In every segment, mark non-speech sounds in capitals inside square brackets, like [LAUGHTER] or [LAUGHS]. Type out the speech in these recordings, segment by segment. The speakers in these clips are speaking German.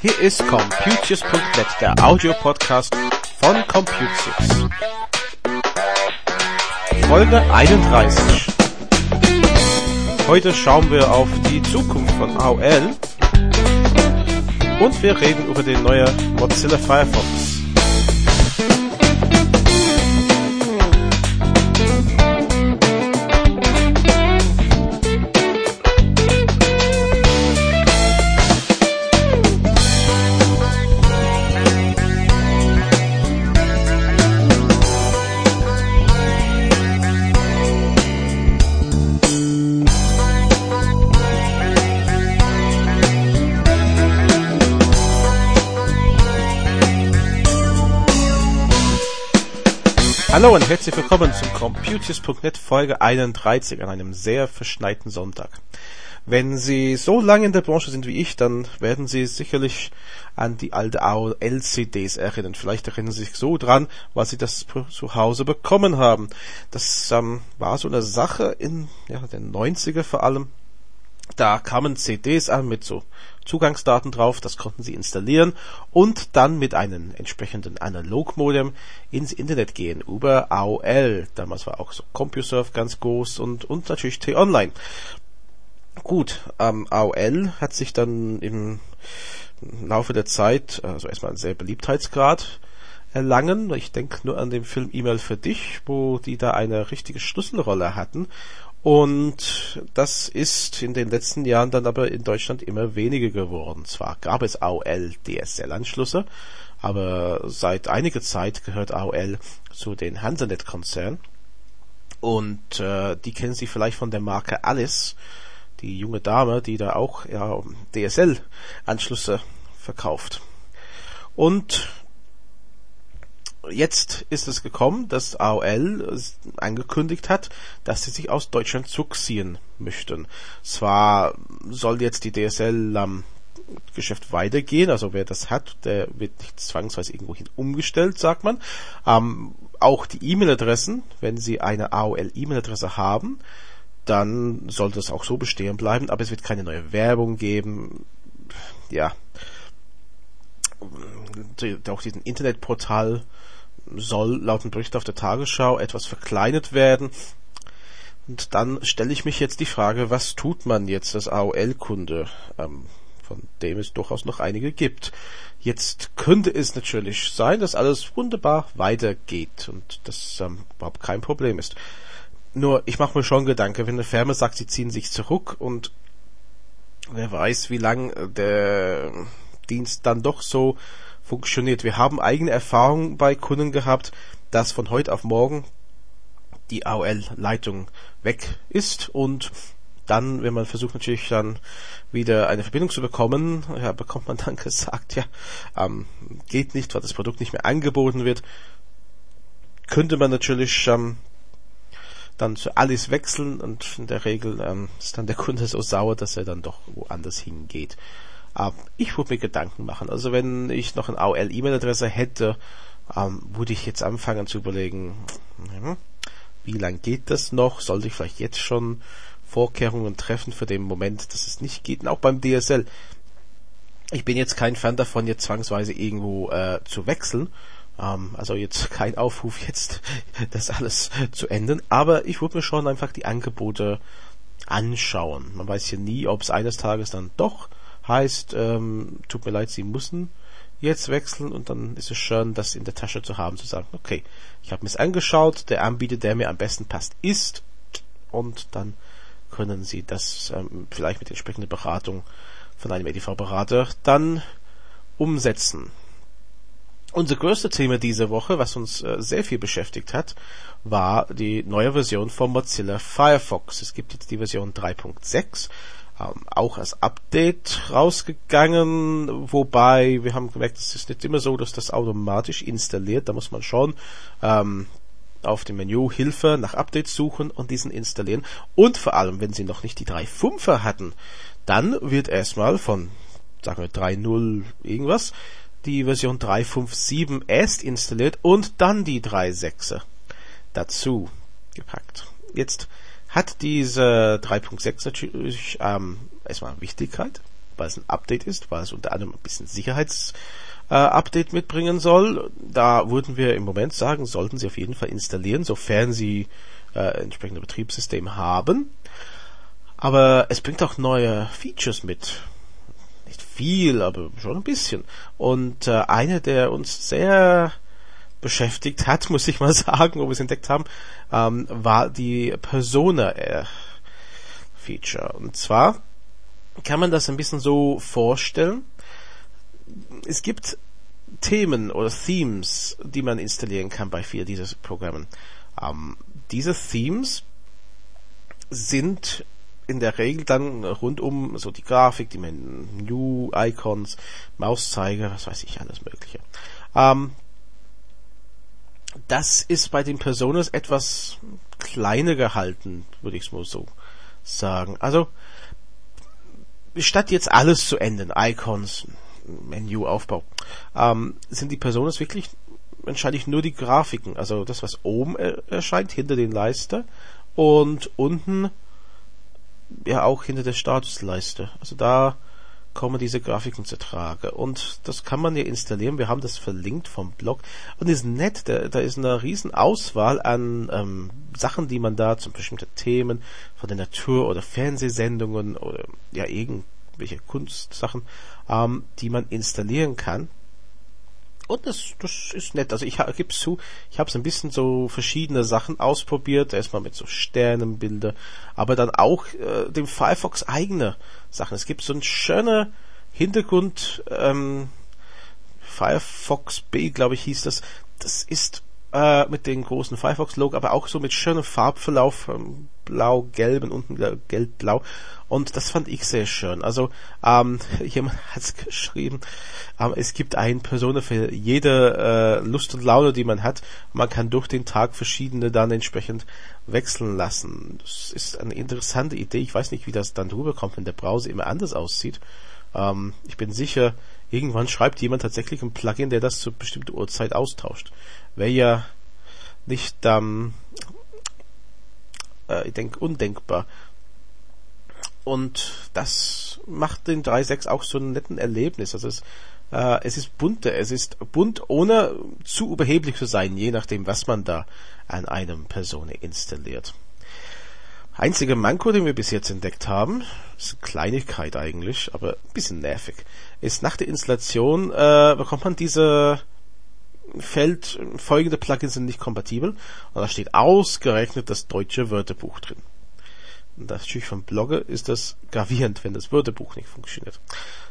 Hier ist Computius.net, der Audiopodcast von Computius. Folge 31. Heute schauen wir auf die Zukunft von AOL und wir reden über den neuen Mozilla Firefox. Hallo und herzlich willkommen zum Computius.net Folge 31 an einem sehr verschneiten Sonntag. Wenn Sie so lange in der Branche sind wie ich, dann werden Sie sicherlich an die alte AOL-CDs erinnern. Vielleicht erinnern Sie sich so dran, was Sie das zu Hause bekommen haben. Das ähm, war so eine Sache in ja, den 90er vor allem. Da kamen CDs an mit so Zugangsdaten drauf, das konnten Sie installieren und dann mit einem entsprechenden Analogmodem ins Internet gehen über AOL. Damals war auch so CompuServe ganz groß und, und natürlich T-Online. Gut, ähm, AOL hat sich dann im Laufe der Zeit, also erstmal einen sehr Beliebtheitsgrad erlangen. Ich denke nur an den Film E-Mail für dich, wo die da eine richtige Schlüsselrolle hatten und das ist in den letzten Jahren dann aber in Deutschland immer weniger geworden. Zwar gab es AOL DSL-Anschlüsse, aber seit einiger Zeit gehört AOL zu den Hansenet-Konzern. Und äh, die kennen Sie vielleicht von der Marke Alice, die junge Dame, die da auch ja, DSL-Anschlüsse verkauft. Und jetzt ist es gekommen, dass AOL angekündigt hat, dass sie sich aus Deutschland zurückziehen möchten. Zwar soll jetzt die DSL ähm, Geschäft weitergehen, also wer das hat, der wird nicht zwangsweise irgendwohin umgestellt, sagt man. Ähm, auch die E-Mail-Adressen, wenn Sie eine AOL-E-Mail-Adresse haben, dann sollte es auch so bestehen bleiben, aber es wird keine neue Werbung geben. Ja, auch diesen Internetportal soll laut dem Bericht auf der Tagesschau etwas verkleinert werden. Und dann stelle ich mich jetzt die Frage, was tut man jetzt als AOL-Kunde, ähm, von dem es durchaus noch einige gibt. Jetzt könnte es natürlich sein, dass alles wunderbar weitergeht und das ähm, überhaupt kein Problem ist. Nur, ich mache mir schon Gedanken, wenn eine Firma sagt, sie ziehen sich zurück und wer weiß, wie lang der Dienst dann doch so funktioniert. Wir haben eigene Erfahrungen bei Kunden gehabt, dass von heute auf morgen die AOL-Leitung weg ist und dann, wenn man versucht natürlich dann wieder eine Verbindung zu bekommen, ja, bekommt man dann [LAUGHS] gesagt, ja, ähm, geht nicht, weil das Produkt nicht mehr angeboten wird. Könnte man natürlich ähm, dann zu Alice wechseln und in der Regel ähm, ist dann der Kunde so sauer, dass er dann doch woanders hingeht. Ähm, ich würde mir Gedanken machen. Also wenn ich noch eine AOL-E-Mail-Adresse hätte, ähm, würde ich jetzt anfangen zu überlegen, hm, wie lang geht das noch? Sollte ich vielleicht jetzt schon Vorkehrungen treffen für den Moment, dass es nicht geht? Und auch beim DSL. Ich bin jetzt kein Fan davon, jetzt zwangsweise irgendwo äh, zu wechseln. Ähm, also jetzt [LAUGHS] kein Aufruf, jetzt [LAUGHS] das alles zu ändern. Aber ich würde mir schon einfach die Angebote anschauen. Man weiß ja nie, ob es eines Tages dann doch heißt, ähm, tut mir leid, Sie müssen jetzt wechseln und dann ist es schön, das in der Tasche zu haben, zu sagen, okay, ich habe mir es angeschaut, der Anbieter, der mir am besten passt, ist und dann können Sie das ähm, vielleicht mit entsprechender Beratung von einem EDV-Berater dann umsetzen. Unser größtes Thema diese Woche, was uns äh, sehr viel beschäftigt hat, war die neue Version von Mozilla Firefox. Es gibt jetzt die Version 3.6 ähm, auch als Update rausgegangen, wobei wir haben gemerkt, es ist nicht immer so, dass das automatisch installiert, da muss man schon ähm, auf dem Menü Hilfe nach Updates suchen und diesen installieren. Und vor allem, wenn Sie noch nicht die 3.5er hatten, dann wird erstmal von, sagen wir 3.0 irgendwas, die Version 3.5.7 erst installiert und dann die 3.6 dazu gepackt. Jetzt hat diese 3.6 natürlich ähm, erstmal Wichtigkeit, weil es ein Update ist, weil es unter anderem ein bisschen Sicherheitsupdate äh, mitbringen soll. Da würden wir im Moment sagen, sollten Sie auf jeden Fall installieren, sofern Sie äh, entsprechende Betriebssystem haben. Aber es bringt auch neue Features mit. Nicht viel, aber schon ein bisschen. Und äh, eine, der uns sehr beschäftigt hat, [LAUGHS] muss ich mal sagen, wo wir es entdeckt haben, ähm, war die Persona-Feature. Äh, Und zwar kann man das ein bisschen so vorstellen. Es gibt Themen oder Themes, die man installieren kann bei vier dieser Programmen. Ähm, diese Themes sind in der Regel dann rund um so die Grafik, die Menü, Icons, Mauszeiger, was weiß ich, alles Mögliche. Ähm, das ist bei den Personas etwas kleiner gehalten, würde ich es mal so sagen. Also, statt jetzt alles zu ändern, Icons, Menüaufbau, ähm, sind die Personas wirklich wahrscheinlich nur die Grafiken, also das, was oben erscheint, hinter den Leiste und unten ja auch hinter der Statusleiste. Also da kommen diese Grafiken zu Trage. Und das kann man ja installieren. Wir haben das verlinkt vom Blog. Und ist nett, da, da ist eine riesen Auswahl an ähm, Sachen, die man da, zum bestimmten Themen von der Natur oder Fernsehsendungen oder ja irgendwelche Kunstsachen, ähm, die man installieren kann. Und das, das ist nett. Also ich gebe zu, ich habe so ein bisschen so verschiedene Sachen ausprobiert. Erstmal mit so Sternenbilder, aber dann auch äh, dem Firefox eigene Sachen. Es gibt so ein schöner Hintergrund, ähm, Firefox B, glaube ich, hieß das. Das ist äh, mit dem großen Firefox-Logo, aber auch so mit schönem Farbverlauf, ähm, blau-gelb und unten gelb-blau. Und das fand ich sehr schön. Also ähm, [LAUGHS] jemand hat geschrieben, ähm, es gibt eine Person für jede äh, Lust und Laune, die man hat. Man kann durch den Tag verschiedene dann entsprechend wechseln lassen. Das ist eine interessante Idee. Ich weiß nicht, wie das dann drüber kommt, wenn der Browser immer anders aussieht. Ähm, ich bin sicher, irgendwann schreibt jemand tatsächlich ein Plugin, der das zu bestimmter Uhrzeit austauscht. Wäre ja nicht, ähm, äh, ich denke, undenkbar. Und das macht den 3.6 auch so ein netten Erlebnis. Also es, äh, es ist bunter, es ist bunt, ohne zu überheblich zu sein, je nachdem, was man da an einem Person installiert. Einziger Manko, den wir bis jetzt entdeckt haben, ist eine Kleinigkeit eigentlich, aber ein bisschen nervig, ist nach der Installation äh, bekommt man diese Feld, folgende Plugins sind nicht kompatibel und da steht ausgerechnet das deutsche Wörterbuch drin. Und das natürlich vom Blogger ist das gravierend, wenn das Wörterbuch nicht funktioniert.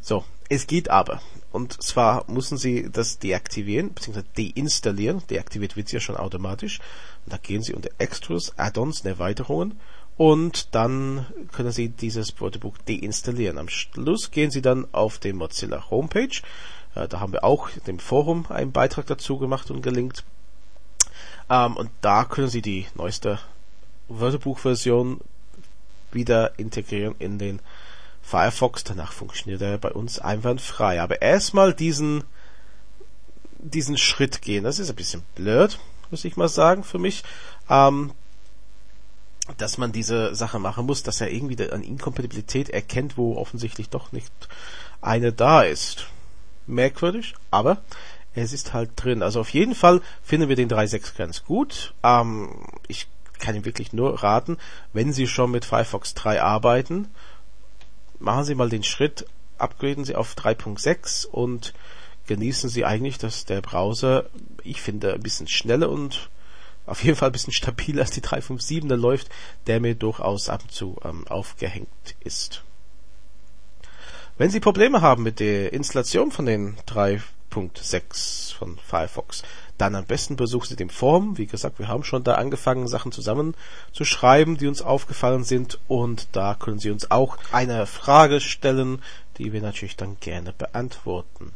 So, es geht aber. Und zwar müssen Sie das deaktivieren, bzw. deinstallieren. Deaktiviert wird es ja schon automatisch. Und da gehen Sie unter Extras, Add-ons, Erweiterungen und dann können Sie dieses Wörterbuch deinstallieren. Am Schluss gehen Sie dann auf die Mozilla Homepage. Äh, da haben wir auch dem Forum einen Beitrag dazu gemacht und gelinkt. Ähm, und da können Sie die neueste Wörterbuchversion wieder integrieren in den Firefox. Danach funktioniert er bei uns einwandfrei. Aber erstmal diesen, diesen Schritt gehen. Das ist ein bisschen blöd, muss ich mal sagen, für mich. Ähm, dass man diese Sache machen muss, dass er irgendwie eine Inkompatibilität erkennt, wo offensichtlich doch nicht eine da ist. Merkwürdig, aber es ist halt drin. Also auf jeden Fall finden wir den 3.6 ganz gut. Ähm, ich kann ihm wirklich nur raten, wenn Sie schon mit Firefox 3 arbeiten, machen Sie mal den Schritt, upgraden Sie auf 3.6 und genießen Sie eigentlich, dass der Browser, ich finde, ein bisschen schneller und auf jeden Fall ein bisschen stabiler als die 357er läuft, der mir durchaus ab und zu ähm, aufgehängt ist. Wenn Sie Probleme haben mit der Installation von den 3.6 von Firefox, dann am besten besuchen Sie den Forum. Wie gesagt, wir haben schon da angefangen, Sachen zusammenzuschreiben, die uns aufgefallen sind. Und da können Sie uns auch eine Frage stellen, die wir natürlich dann gerne beantworten.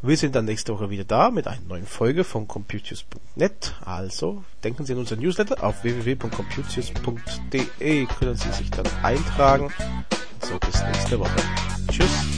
Wir sind dann nächste Woche wieder da mit einer neuen Folge von Computius.net. Also denken Sie an unser Newsletter auf www.computius.de können Sie sich dann eintragen. So bis nächste Woche. Tschüss.